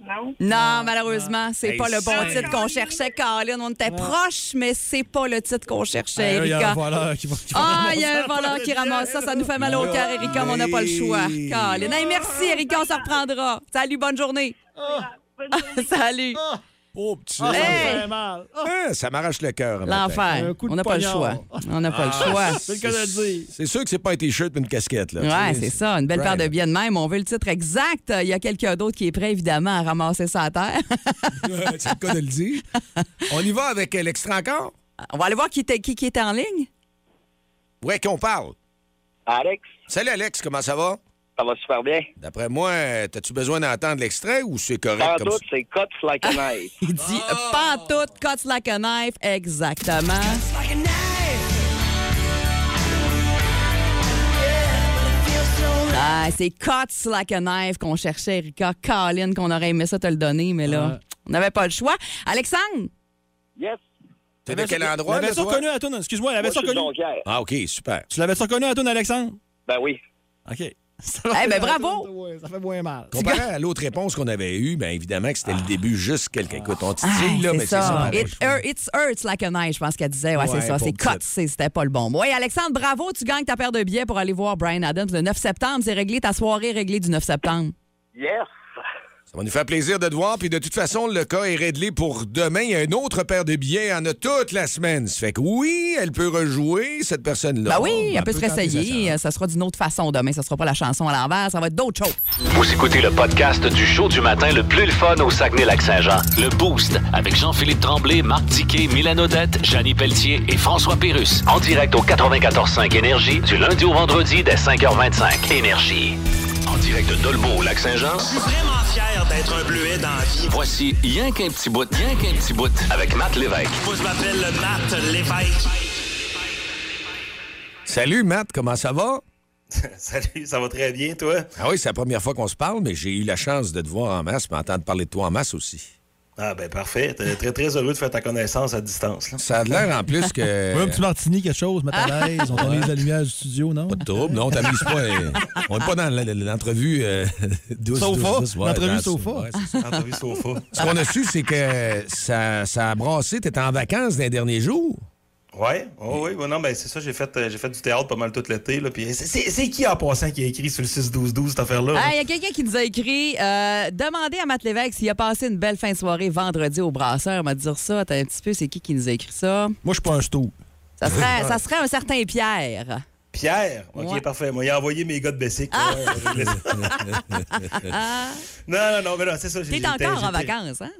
Non? Non, malheureusement, c'est Hey, pas le bon titre qu'on cherchait, Colin. On était proche, mais c'est pas le titre qu'on cherchait, Ah, Il y a un Erika. voleur qui va. qui va Ah, il y a un voleur qui terre. ramasse ça. Ça nous fait mal au cœur, Erika, mais on n'a pas le choix. Colin. Hey, merci, Erika, on se reprendra. Salut, bonne journée. Bonne journée. Salut. Oh, petit... Ah, ça me Hey! fait mal. Ah, Ah, ça m'arrache le cœur. L'enfer. On n'a pas le choix. On n'a pas le choix. C'est le cas de le dire. C'est sûr que c'est pas un T-shirt mais une casquette, là. Ouais, c'est ça. Une belle paire de billets de même. On veut le titre exact. Il y a quelqu'un d'autre qui est prêt, évidemment, à ramasser ça à terre. c'est le cas de le dire. On y va avec euh, l'extrait encore? On va aller voir qui était, qui, qui était en ligne. Ouais, qu'on parle. Alex, Salut, Alex, comment ça va? Ça va super bien. D'après moi, t'as-tu besoin d'entendre l'extrait ou c'est correct Sans comme c'est Cuts Like a Knife. Il dit pantoute, cuts like a knife. Exactement. Ah, c'est cuts like a knife qu'on cherchait, Erika. Colin, qu'on aurait aimé ça te le donner, mais là, Ouais. on n'avait pas le choix. Alexandre, Yes. T'es de quel endroit, L'avais-tu toi? reconnu à. Excuse-moi, l'avais-tu suis de reconnu? Ah, OK, super. Tu l'avais-tu reconnu à Alexandre? Ben oui. OK. Eh ben, bravo! Ça fait moins mal. Comparé à l'autre réponse qu'on avait eue, bien évidemment que c'était le début, juste quelques... Écoute, on Ah, titille, là, c'est mais c'est ça. It, hurt- it's hurts like a knife, je pense qu'elle disait. Ouais, Ouais, c'est ça. C'est c'est- c'était pas le bon mot. Oui, Alexandre, bravo, tu gagnes ta paire de billets pour aller voir Brian Adams le 9 septembre. C'est réglé, ta soirée est réglée du 9 septembre. Yes. Ça va nous faire plaisir de te voir. Puis de toute façon, le cas est réglé pour demain. Il y a une autre paire de billets. Il y en a toute la semaine. Ça fait que oui, elle peut rejouer, cette personne-là. Ben oui, elle peut se réessayer. Ça sera d'une autre façon demain. Ça sera pas la chanson à l'envers, ça va être d'autres choses. Vous écoutez le podcast du show du matin le plus le fun au Saguenay-Lac-Saint-Jean. Le Boost avec Jean-Philippe Tremblay, Marc Tiquet, Milan Odette, Janine Pelletier et François Pérus. En direct au 94.5 Énergie du lundi au vendredi dès 5h25. Énergie. En direct de Dolbeau au Lac-Saint-Jean. Je suis vraiment fier d'être un bleuet dans la vie. Voici Rien qu'un petit bout, rien qu'un petit bout avec Matt Lévesque. Moi, je m'appelle Matt Lévesque. Salut, Matt. Comment ça va? Salut, ça va très bien, toi? Ah oui, c'est la première fois qu'on se parle, mais j'ai eu la chance de te voir en masse, m'entendre parler de toi en masse aussi. Ah, ben parfait. T'es très, très heureux de faire ta connaissance à distance. là. Ça a l'air en plus que. Ouais, un petit martini, quelque chose, mettre à l'aise. On t'amise la lumière du studio, non? Pas de trouble, non, t'amuses pas. euh, on n'est pas dans l'entrevue euh, douce, Sofa? L'entrevue sofa? ouais, c'est ça. Entrevue sofa. Ce qu'on a su, c'est que ça, ça a brassé. T'étais en vacances dans les derniers jours? Ouais, oh, oui, ouais, non, ben c'est ça, j'ai fait, euh, j'ai fait du théâtre pas mal tout l'été. là, puis c'est- C'est c'est qui en passant qui a écrit sur le 6-12-12 cette affaire-là? là? Ah, Il y a quelqu'un qui nous a écrit euh, Demandez à Matt Lévesque s'il a passé une belle fin de soirée vendredi au brasseur. On va dire ça. Attends un petit peu, c'est qui qui nous a écrit ça? Moi, je suis pas un stou. Ça serait, ça serait un certain Pierre. Pierre? Ok, Ouais. parfait. Moi, il a envoyé mes gars de Bessic. vais laisser- non, non, non, mais non, c'est ça. j'ai- T'es encore en vacances, hein?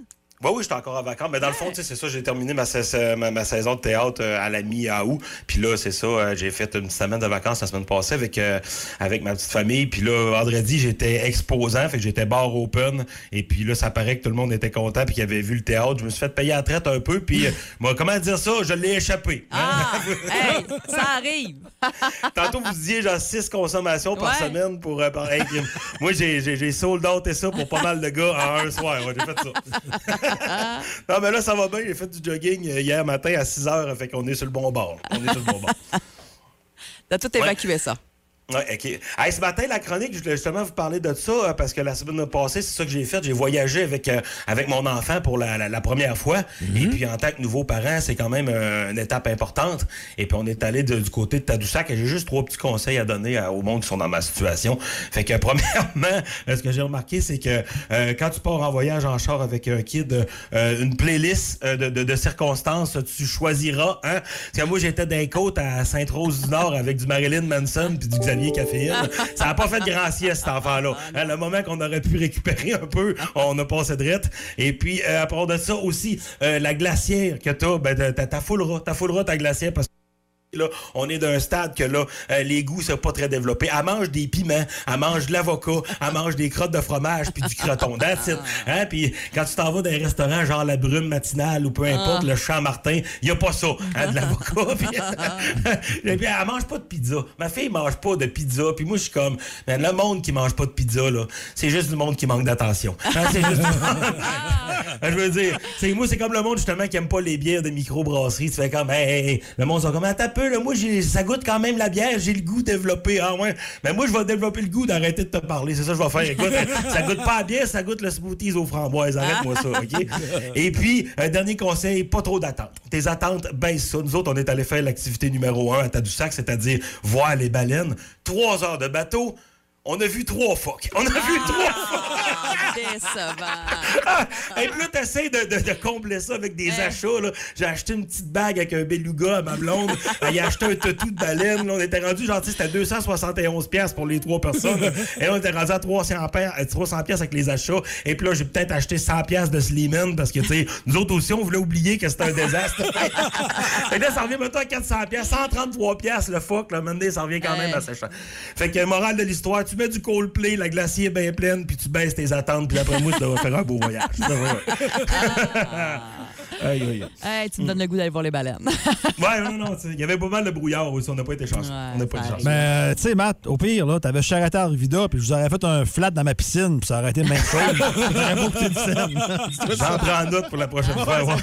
Oui, oui, j'étais encore en vacances. Mais dans le fond, tu sais, c'est ça, j'ai terminé ma, sa- ma, ma saison de théâtre euh, à la mi-août. Puis là, c'est ça, euh, j'ai fait une semaine de vacances la semaine passée avec, euh, avec ma petite famille. Puis là, vendredi, j'étais exposant, fait que j'étais bar open. Et puis là, ça paraît que tout le monde était content puis qu'il avait vu le théâtre. Je me suis fait payer à la traite un peu. Puis, euh, moi, comment dire ça? Je l'ai échappé. hein? Ah! hey, ça arrive! Tantôt, vous disiez genre 6 consommations par semaine pour. euh, par- hey, moi, j'ai, sold out et ça pour pas mal de gars en un soir. Ouais, j'ai fait ça. non, mais là, ça va bien. J'ai fait du jogging euh, hier matin à 6 heures. Fait qu'on est sur le bon bord. On est sur le bon bord. T'as tout évacué ça. Ouais, OK. Hey, ce matin, la chronique, je voulais justement vous parler de ça euh, parce que la semaine passée, c'est ça que j'ai fait. J'ai voyagé avec, euh, avec mon enfant pour la, la- la première fois. Et puis, en tant que nouveau parent, c'est quand même euh, une étape importante. Et puis, on est allé de- du côté de Tadoussac et j'ai juste trois petits conseils à donner à- au monde qui sont dans ma situation. Fait que, premièrement, ce que j'ai remarqué, c'est que euh, quand tu pars en voyage en char avec un kid, une playlist de, de- de circonstances, tu choisiras. Hein? Parce que moi, j'étais dans les côtes à Sainte-Rose-du-Nord avec du Marilyn Manson puis du Xavier Caféine. Ça n'a pas fait grand sieste, cet enfant-là. Hein, le moment qu'on aurait pu récupérer un peu, on a passé de rite. Et puis, euh, à part de ça aussi, euh, la glacière que t'as, ben, t'as- t'as fouleras, t'as fouleras ta glacière parce que Là, on est d'un stade que là, euh, les goûts sont pas très développés. Elle mange des piments, elle mange de l'avocat, elle mange des crottes de fromage puis du croton. That's it. Hein? Puis quand tu t'en vas dans un restaurant genre la brume matinale ou peu importe, le champ Martin, il y a pas ça, hein, de l'avocat. puis, elle mange pas de pizza. Ma fille mange pas de pizza. Puis moi, je suis comme, ben, le monde qui mange pas de pizza, là, c'est juste du monde qui manque d'attention. Hein, c'est juste je veux dire, c'est moi, c'est comme le monde justement qui aime pas les bières de microbrasserie. Tu fais comme, hey, hey, hey. le monde sont comme, attends un peu, là, moi, ça goûte quand même la bière, j'ai le goût développé. Ah ouais, mais moi, je vais développer le goût d'arrêter de te parler. C'est ça que je vais faire. Écoute, ça goûte pas la bière, ça goûte le smoothies aux framboises. Arrête-moi ça, OK? Et puis, un dernier conseil, pas trop d'attentes. Tes attentes baissent ça. Nous autres, on est allé faire l'activité numéro un à Tadoussac, c'est-à-dire voir les baleines. Trois heures de bateau. On a vu trois phoques. On a vu trois Ah, décevant. ah! Et puis là, t'essaies de, de, de combler ça avec des achats. là. J'ai acheté une petite bague avec un beluga à ma blonde. Elle a acheté un toutou de baleine. là. On était rendu, sais, c'était 271 pièces pour les trois personnes. Et on était rendu à 300 pièces 300 pièces avec les achats. Et puis là, j'ai peut-être acheté 100 pièces de Slimane parce que, tu sais, nous autres aussi, on voulait oublier que c'était un désastre. Et là, ça revient maintenant à 400 pièces 133 pièces le fuck. Là, maintenant, ça revient quand même assez cher. Fait que, morale de l'histoire, tu mets du Coldplay, la glacier est bien pleine, puis tu baisses tes attentes, puis après moi, tu devrais faire un beau voyage. Ça va. Aïe, aïe, aïe. Hey, tu me donnes le goût d'aller voir les baleines. Ouais, non, non, il y avait pas mal de brouillard aussi, on n'a pas été chanceux. on n'a pas été chanceux. Mais, euh, tu sais, Matt, au pire, là, t'avais charretté à Arvida, puis je vous aurais fait un flat dans ma piscine, puis ça aurait été le même chose. J'aurais pas coûté de scène. J'en prends note pour la prochaine fois. ouais.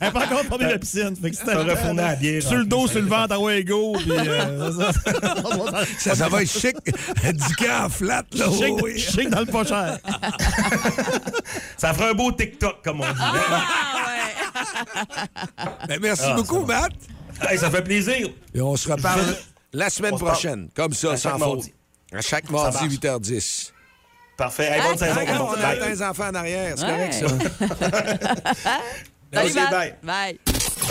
Elle n'a pas encore formé la piscine. Fait que c'était T'aurais fourni à la bière, Sur le dos, sur le ventre, à Wego, puis. euh, Ça, ça va être chic. du camp flat, là. Chic, oui. chic dans le pas cher. Ça ferait un beau TikTok, comme on dit. Ben, merci Ah, beaucoup. Matt. Hey, ça fait plaisir. Et on se reparle la semaine prochaine, comme ça, À sans faute. À chaque mardi, marche. 8h10. Parfait. Hey, bonne saison. Ah, on bye. entend les enfants en arrière, c'est Ouais. correct, ça. Salut, Merci, Matt. bye. Bye.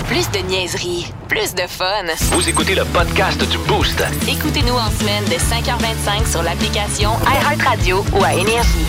Plus de niaiserie, plus de fun. Vous écoutez le podcast du Boost. Écoutez-nous en semaine de 5h25 sur l'application iHeartRadio ou à Énergie.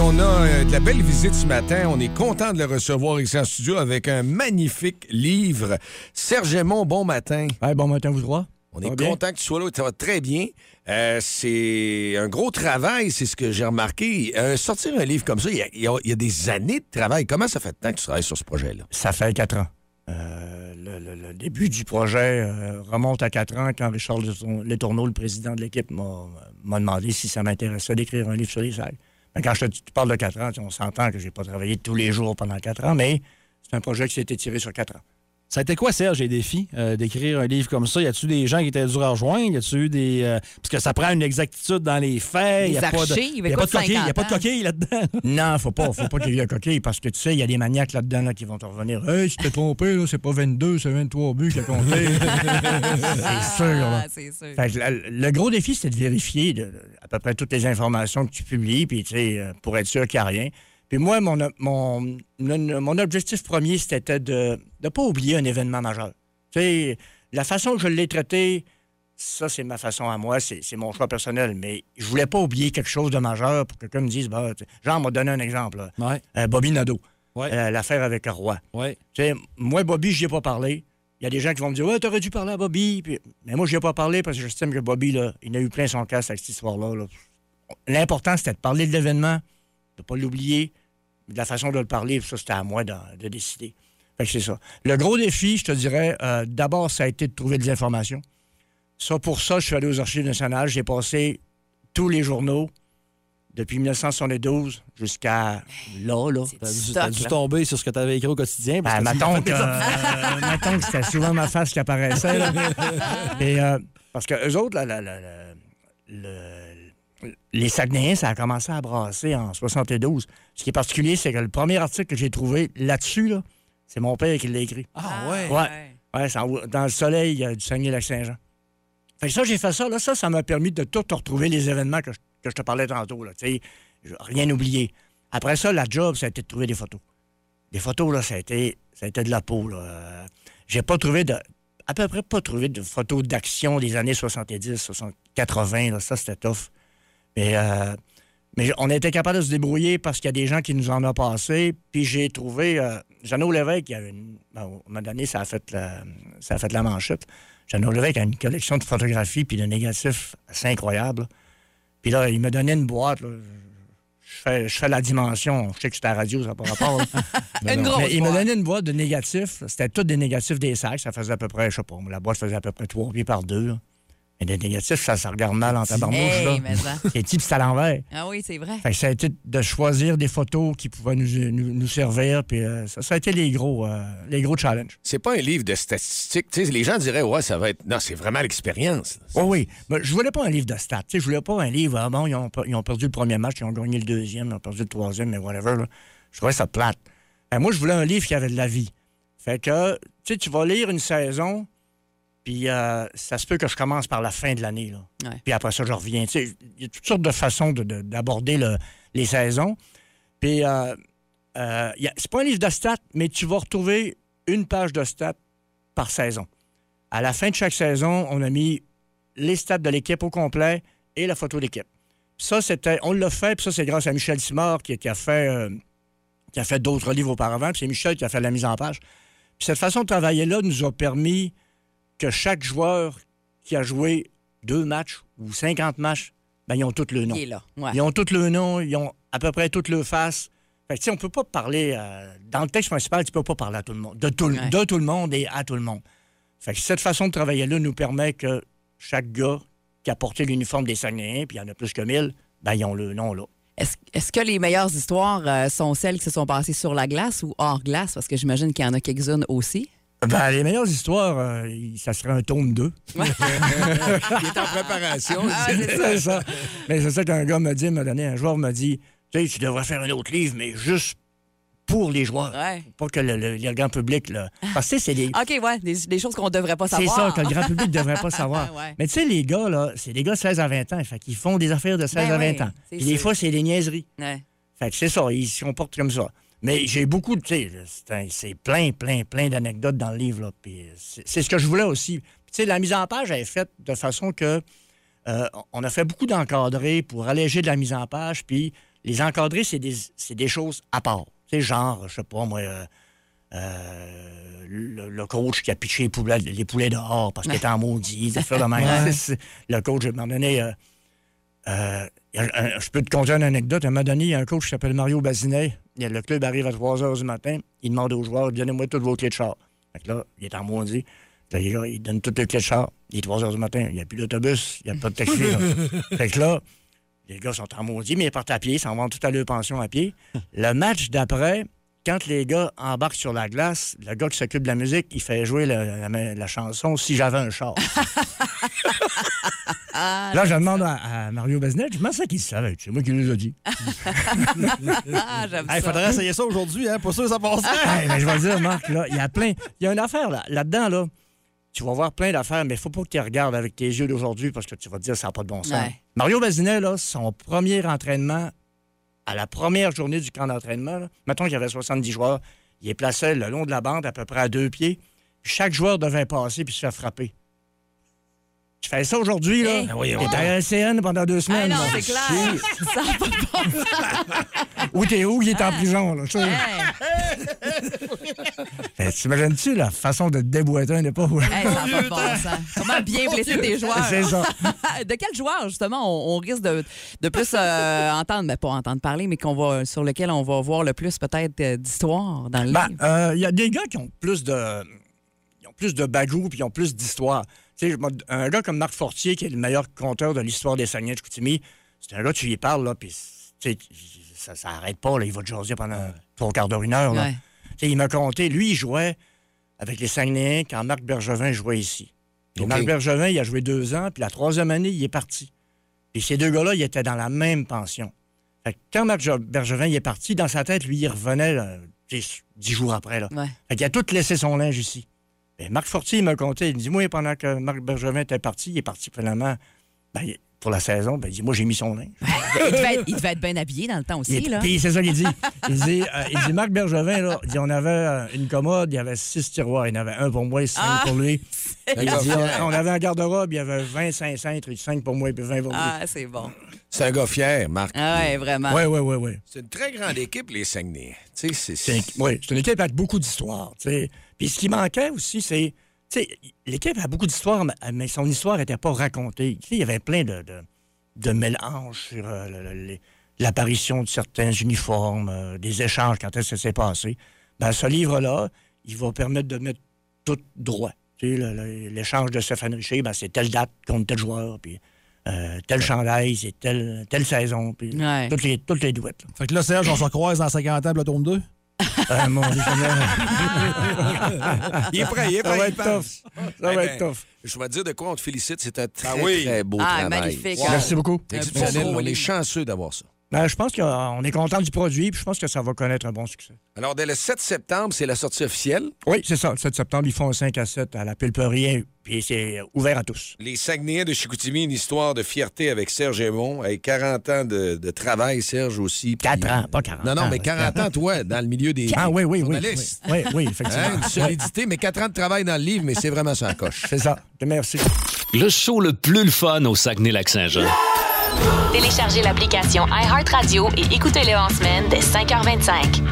On a euh, de la belle visite ce matin. On est content de le recevoir ici en studio avec un magnifique livre. Serge Aymon, bon matin. bon matin, vous trois. On est bien? content que tu sois là. Ça va très bien. Euh, c'est un gros travail, c'est ce que j'ai remarqué. Euh, sortir un livre comme ça, il y, y a des années de travail. Comment ça fait de temps que tu travailles sur ce projet-là? Ça fait quatre ans. Euh, le, le- le début du projet euh, remonte à quatre ans quand Richard Letourneau- le président de l'équipe, m'a m'a demandé si ça m'intéressait d'écrire un livre sur les sacs. Mais quand je te tu de quatre ans, on s'entend que j'ai pas travaillé tous les jours pendant quatre ans, mais c'est un projet qui s'est étiré sur quatre ans. Ça a été quoi, Serge, les défis euh, d'écrire un livre comme ça? Y a-tu des gens qui étaient durs à rejoindre? Y a-tu eu des. euh, parce que ça prend une exactitude dans les faits. Des y a pas de, archives, y a pas de écoute, coquille, y a 50 pas de coquille là-dedans. Non, faut pas, faut pas qu'il y ait de coquille parce que tu sais, il y a des maniaques là-dedans là, qui vont te revenir. Hey, tu t'es trompé, là, c'est pas 22, c'est 23 buts qui a compté. c'est sûr, là. Ah, c'est sûr. Fait que le, le gros défi, c'était de vérifier de- à peu près toutes les informations que tu publies, puis tu sais, euh, pour être sûr qu'il n'y a rien. Puis moi, mon, mon, mon, objectif premier, c'était de ne pas oublier un événement majeur. Tu sais, la façon que je l'ai traité, ça, c'est ma façon à moi, c'est mon choix personnel. Mais je voulais pas oublier quelque chose de majeur pour que quelqu'un me dise, bah, tu sais, genre, m'a donné un exemple. là. Euh, Bobby Nadeau. Euh, L'affaire avec le roi. Ouais. Tu sais, moi, Bobby, je n'y ai pas parlé. Il y a des gens qui vont me dire Ouais, t'aurais dû parler à Bobby. Puis- mais moi, je n'y ai pas parlé parce que j'estime que Bobby, là, il a eu plein son casse avec cette histoire-là. là. L'important, c'était de parler de l'événement, de ne pas l'oublier, la façon de le parler. puis Ça, c'était à moi de, de décider. Fait que c'est ça. Le gros défi, je te dirais, euh, d'abord, ça a été de trouver des informations. Ça, pour ça, je suis allé aux Archives nationales. J'ai passé tous les journaux depuis 1972 jusqu'à là. là. T'as dû, tomber sur ce que tu avais écrit au quotidien. parce Ben, que mettons que, euh, c'était souvent ma face qui apparaissait. là. Et, euh, parce que eux autres, là, la- la- le- les Saguenayens, ça a commencé à brasser en 72. Ce qui est particulier, c'est que le premier article que j'ai trouvé là-dessus, là, c'est mon père qui l'a écrit. Ah ouais? Ouais. Ouais, dans le soleil euh, du Saguenay-Lac-Saint-Jean. Fait que ça, j'ai fait ça. Là, ça, ça m'a permis de tout retrouver les événements que je, que je te parlais tantôt. Là, tu sais. Je- rien oublié. Après ça, la job, ça a été de trouver des photos. Des photos, là, ça a été, ça a été de la peau. Là. J'ai pas trouvé de. À peu près pas trouvé de photos d'action des années 70, 60, 80. Là. Ça, c'était tough. Mais, euh, mais on était capable de se débrouiller parce qu'il y a des gens qui nous en ont passé. Puis j'ai trouvé. Euh, Jeannot Lévesque, il y a une. Ben, à un moment donné, ça a fait la, ça a fait la manchette. Jeannot Lévesque a une collection de photographies puis de négatifs assez incroyable. Puis là, il me donnait une boîte. Je, fais, je fais, la dimension. Je sais que c'était à la radio, ça n'a pas rapport. Ben une grosse il me donnait une boîte de négatifs. C'était tous des négatifs des sacs. Ça faisait à peu près, je sais pas, la boîte faisait à peu près 3 pieds par 2. Mais des négatifs, ça, ça regarde mal en tabarnouche. Hey, là. mais ça. C'est type, c'est à l'envers. Ah oui, c'est vrai. Fait que ça a été de choisir des photos qui pouvaient nous, nous, nous servir. Puis euh, ça, ça a été les gros, euh, les gros challenges. C'est pas un livre de statistiques. Tu sais, les gens diraient, ouais, ça va être. Non, c'est vraiment l'expérience. Oui, oui. Mais je voulais pas un livre de stats. Tu sais, je voulais pas un livre, ah bon, ils ont, ils ont perdu le premier match, ils ont gagné le deuxième, ils ont perdu le troisième, mais whatever. là. Je trouvais ça plate. Ben, moi, je voulais un livre qui avait de la vie. Fait que, tu sais, tu vas lire une saison, puis euh, ça se peut que je commence par la fin de l'année. là. Puis après ça, je reviens. Il y a toutes sortes de façons de- de- d'aborder le- les saisons. Puis, euh, euh, c'est pas un livre de stats, mais tu vas retrouver une page de stats par saison. À la fin de chaque saison, on a mis les stats de l'équipe au complet et la photo d'équipe. Ça, c'était, on l'a fait, puis ça, c'est grâce à Michel Simard qui, qui a fait, euh, qui a fait d'autres livres auparavant, puis c'est Michel qui a fait la mise en page. Puis cette façon de travailler-là nous a permis que chaque joueur qui a joué deux matchs ou 50 matchs, ben, ils ont tous le nom. Il est là. Ouais. Ils ont tous le nom, ils ont à peu près toutes le face. Fait que, tu sais, on peut pas parler. euh, dans le texte principal, tu peux pas parler à tout le monde. De tout, le- Ouais. de tout le monde et à tout le monde. Fait que cette façon de travailler-là nous permet que chaque gars qui a porté l'uniforme des Saguenayens, puis il y en a plus que 1000, ben, ils ont le nom là. Est-ce est-ce que les meilleures histoires euh, sont celles qui se sont passées sur la glace ou hors glace? Parce que j'imagine qu'il y en a quelques-unes aussi. Ben, les meilleures histoires, euh, ça serait un tome 2. Il est en préparation. Ah, c'est ça. Mais c'est ça qu'un gars m'a dit, m'a donné, un joueur m'a dit, tu sais, tu devrais faire un autre livre, mais juste pour les joueurs. Ouais. Pas que le, le- le grand public, là. Parce que c'est des, OK, ouais, des, des choses qu'on devrait pas C'est savoir. ça, que le grand public ne devrait pas savoir. Ouais. Mais tu sais, les gars, là, c'est des gars de 16 à 20 ans. Fait qu'ils font des affaires de 16 Ben à 20 oui, ans. c'est Puis des fois, c'est des niaiseries. Fait que c'est ça, ils se comportent comme ça. Mais j'ai beaucoup, de- tu sais, c'est plein, plein, plein d'anecdotes dans le livre. là. Puis c'est ce que je voulais aussi. Tu sais, la mise en page elle est faite de façon que euh, on a fait beaucoup d'encadrés pour alléger de la mise en page. Puis les encadrés, c'est des, c'est des choses à part. Tu sais, genre, je sais pas, moi, euh, euh, le, le coach qui a pitché les poulets, les poulets dehors parce qu'il était en maudit, de même. Le coach, à un moment donné, euh, il je peux te conter une anecdote. À un moment donné, il y a un coach qui s'appelle Mario Bazinet. Il Le club arrive à 3 h du matin. Il demande aux joueurs Donnez-moi toutes vos clés de char. Fait que là, il est en maudit. Là, les gars, ils donnent toutes les clés de char. Il est 3 h du matin. Il n'y a plus d'autobus. Il n'y a pas de taxi. là. fait que là, les gars sont en maudit, mais ils partent à pied. Ils s'en vont tout à leur pension à pied. Le match d'après, quand les gars embarquent sur la glace, le gars qui s'occupe de la musique, il fait jouer la, la- la chanson Si j'avais un char. Là, je demande à, à Mario Besnet, comment ça qu'il savait? C'est moi qui nous a dit. Ah, Il faudrait essayer ça aujourd'hui, hein? Pas sûr que ça passerait. Hey, mais je vais te dire, Marc, là, il y a plein. Il y a une affaire là, là-dedans, là. Tu vas voir plein d'affaires, mais il faut pas que tu les regardes avec tes yeux d'aujourd'hui parce que tu vas te dire ça n'a pas de bon sens. Ouais. Mario Bazinet, là, son premier entraînement, à la première journée du camp d'entraînement, mettons qu'il y avait 70 joueurs, il est placé le long de la bande, à peu près à deux pieds. Chaque joueur devait passer puis se faire frapper. Tu fais ça aujourd'hui, là? Hey. Ah oui, oui. es à LCN pendant deux Ah semaines. non, là. c'est clair. Ça pas bon. Où t'es où? Il est en prison, là. tu sais. Eh, T'imagines-tu la façon de te déboîter un épaule? Hey, ça n'a pas de bon sens. Comment bien blesser tes joueurs? C'est ça. de quel joueur, justement, on, on risque de, de plus euh, entendre, mais pas entendre parler, mais qu'on va, sur lequel on va voir le plus peut-être euh, d'histoire dans le Ben, livre? euh, il y a des gars qui ont plus de. Ils ont plus de bagou puis ils ont plus d'histoire. Tu sais, moi, un gars comme Marc Fortier, qui est le meilleur conteur de l'histoire des Saguenay de Chicoutimi, c'est un gars, tu y parles, là, puis ça, ça arrête pas, là, il va te jaser pendant trois quarts d'heure, une heure. là. Ouais. Tu sais, Il m'a compté, lui, il jouait avec les Saguenayens quand Marc Bergevin jouait ici. Marc Bergevin, il a joué deux ans, puis la troisième année, il est parti. Puis ces deux gars-là, ils étaient dans la même pension. Fait que quand Marc Bergevin il est parti, dans sa tête, lui, il revenait là, dix jours après. Là. Ouais. Fait qu'il a tout laissé son linge ici. Et Marc Fortier, il m'a compté, il me dit, moi, pendant que Marc Bergevin était parti, il est parti finalement ben, pour la saison, ben, il dit, moi, j'ai mis son linge. il, devait être, il devait être bien habillé dans le temps aussi, Il- là. Puis c'est ça qu'il dit. Il dit, euh, il dit Marc Bergevin, là, il dit, on avait euh, une commode, il y avait six tiroirs. Il y en avait un pour moi et cinq Ah! pour lui. Il dit, on avait un garde-robe, il y avait 25 cintres, 5 pour moi et puis 20 pour lui. Ah, c'est bon. C'est un gars fier, Marc. Ah ouais, vraiment. Oui, oui, oui, oui. C'est une très grande équipe, les Saguenay. Tu sais, c'est- oui, c'est une équipe avec beaucoup d'histoire. tu sais. Puis ce qui manquait aussi, c'est. tu sais, L'équipe a beaucoup d'histoire, mais- son histoire n'était pas racontée. Tu sais, Il y avait plein de, de, de mélanges sur euh, l'apparition de certains uniformes, euh, des échanges, quand est-ce que ça s'est passé. Ben, ce livre-là, il va permettre de mettre tout droit. L'échange de Stéphane Richer, ben, c'est telle date contre tel joueur, puis euh, tel chandail, c'est telle, telle saison, puis Ouais. toutes, les, toutes les douettes. là. Fait que là, Serge, on se croise dans 50 ans, le tome 2. Euh, mon Dieu, Il est prêt, il est Ça prêt. va il être tough. Ça va Eh être ben, tough. Je vais te dire de quoi on te félicite. C'est un très, oui. très beau Ah, travail. magnifique. Merci beaucoup. Exceptionnel. On est chanceux d'avoir ça. Ben, je pense qu'on est content du produit, puis je pense que ça va connaître un bon succès. Alors, dès le 7 septembre, c'est la sortie officielle? Oui, c'est ça. Le 7 septembre, ils font un 5 à 7 à la Pulperie, puis c'est ouvert à tous. Les Saguenayens de Chicoutimi, une histoire de fierté avec Serge Aymon, avec 40 ans de, de travail, Serge aussi. puis- 4 ans, pas 40 Non, non, ans, mais 40 ans, toi, dans le milieu des Ah oui, oui, oui. Oui, oui, oui, Hein, effectivement. une solidité, mais 4 ans de travail dans le livre, mais c'est vraiment sans coche. C'est ça. Merci. Le show le plus le fun au Saguenay-Lac-Saint-Jean. Téléchargez l'application iHeartRadio et écoutez-le en semaine dès 5h25.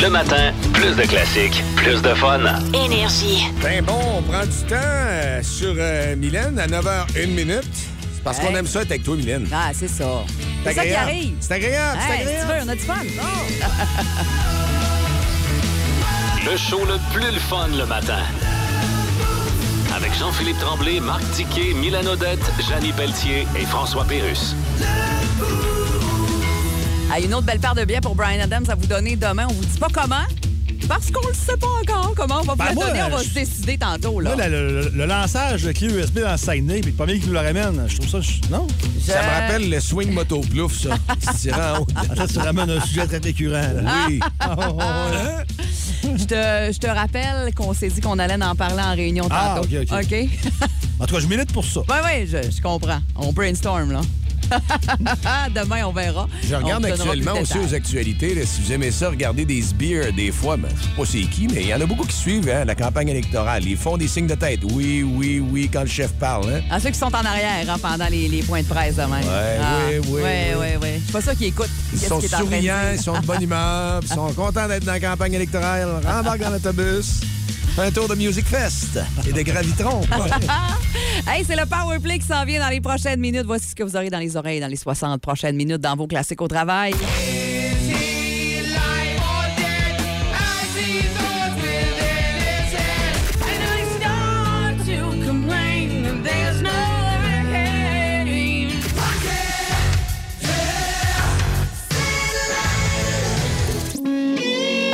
Le matin, plus de classiques, plus de fun. Énergie. Ben bon, on prend du temps euh, sur euh, Mylène à 9h01 minute. C'est parce qu'on aime ça être avec toi, Mylène. Ah, c'est ça. C'est ça qui agréable. arrive. C'est agréable, c'est si tu agréable. veux, on a du fun. Le show le plus le fun le matin. Avec Jean-Philippe Tremblay, Marc Tiquet, Milan Odette, Janine Pelletier et François Pérus. Ah, une autre belle paire de billets pour Brian Adams à vous donner demain. On vous dit pas comment, parce qu'on le sait pas encore comment on va vous Ben, la moi, donner. On va je- se décider tantôt. Là. Moi, le, le- le lançage de clé USB dans le Saguenay, puis le premier qui nous le ramène, je trouve ça. je- Non? Je- Ça me rappelle le swing moto plouf, ça. en haut. Attends, tu ramènes un sujet très récurrent. là. Oui. Je te, je te rappelle qu'on s'est dit qu'on allait en parler en réunion Ah, tantôt. OK, OK. OK? En tout cas, je milite pour ça. Oui, oui, je, je comprends. On brainstorm, là. Demain, on verra. Je regarde actuellement aussi aux actualités. là, si vous aimez ça, regardez des sbires des fois. Ben, je sais pas c'est qui, mais il y en a beaucoup qui suivent hein, la campagne électorale. Ils font des signes de tête. Oui, oui, oui, quand le chef parle. Hein. À ceux qui sont en arrière hein, pendant les, les points de presse demain. Ouais, oui, oui, Oui, oui. oui, oui. C'est pas ça qu'ils écoutent. Ils sont qui souriants, ils sont de bonne humeur, ils sont contents d'être dans la campagne électorale. Rembarque dans l'autobus. Un tour de Music Fest et de Gravitron. Hey, c'est le Power Play qui s'en vient dans les prochaines minutes. Voici ce que vous aurez dans les oreilles dans les 60 prochaines minutes dans vos classiques au travail.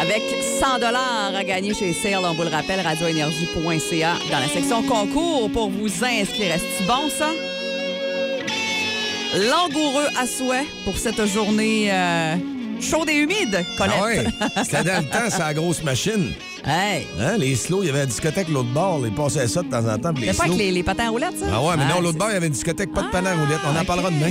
avec 100 dollars gagner chez Sale. On vous le rappelle, radioénergie.ca dans la section concours pour vous inscrire. Est-ce bon, ça? Langoureux à souhait pour cette journée euh, chaude et humide, Colette. Ah ouais. C'était dans le temps, c'est la grosse machine. Hey! Hein, les slows, il y avait la discothèque l'autre bord. Ils passaient ça de temps en temps. C'est pas avec les, les patins à roulettes, ça? Ah ouais, mais non, Ah, l'autre bord, il y avait une discothèque, pas de panneau à roulettes. On en parlera demain.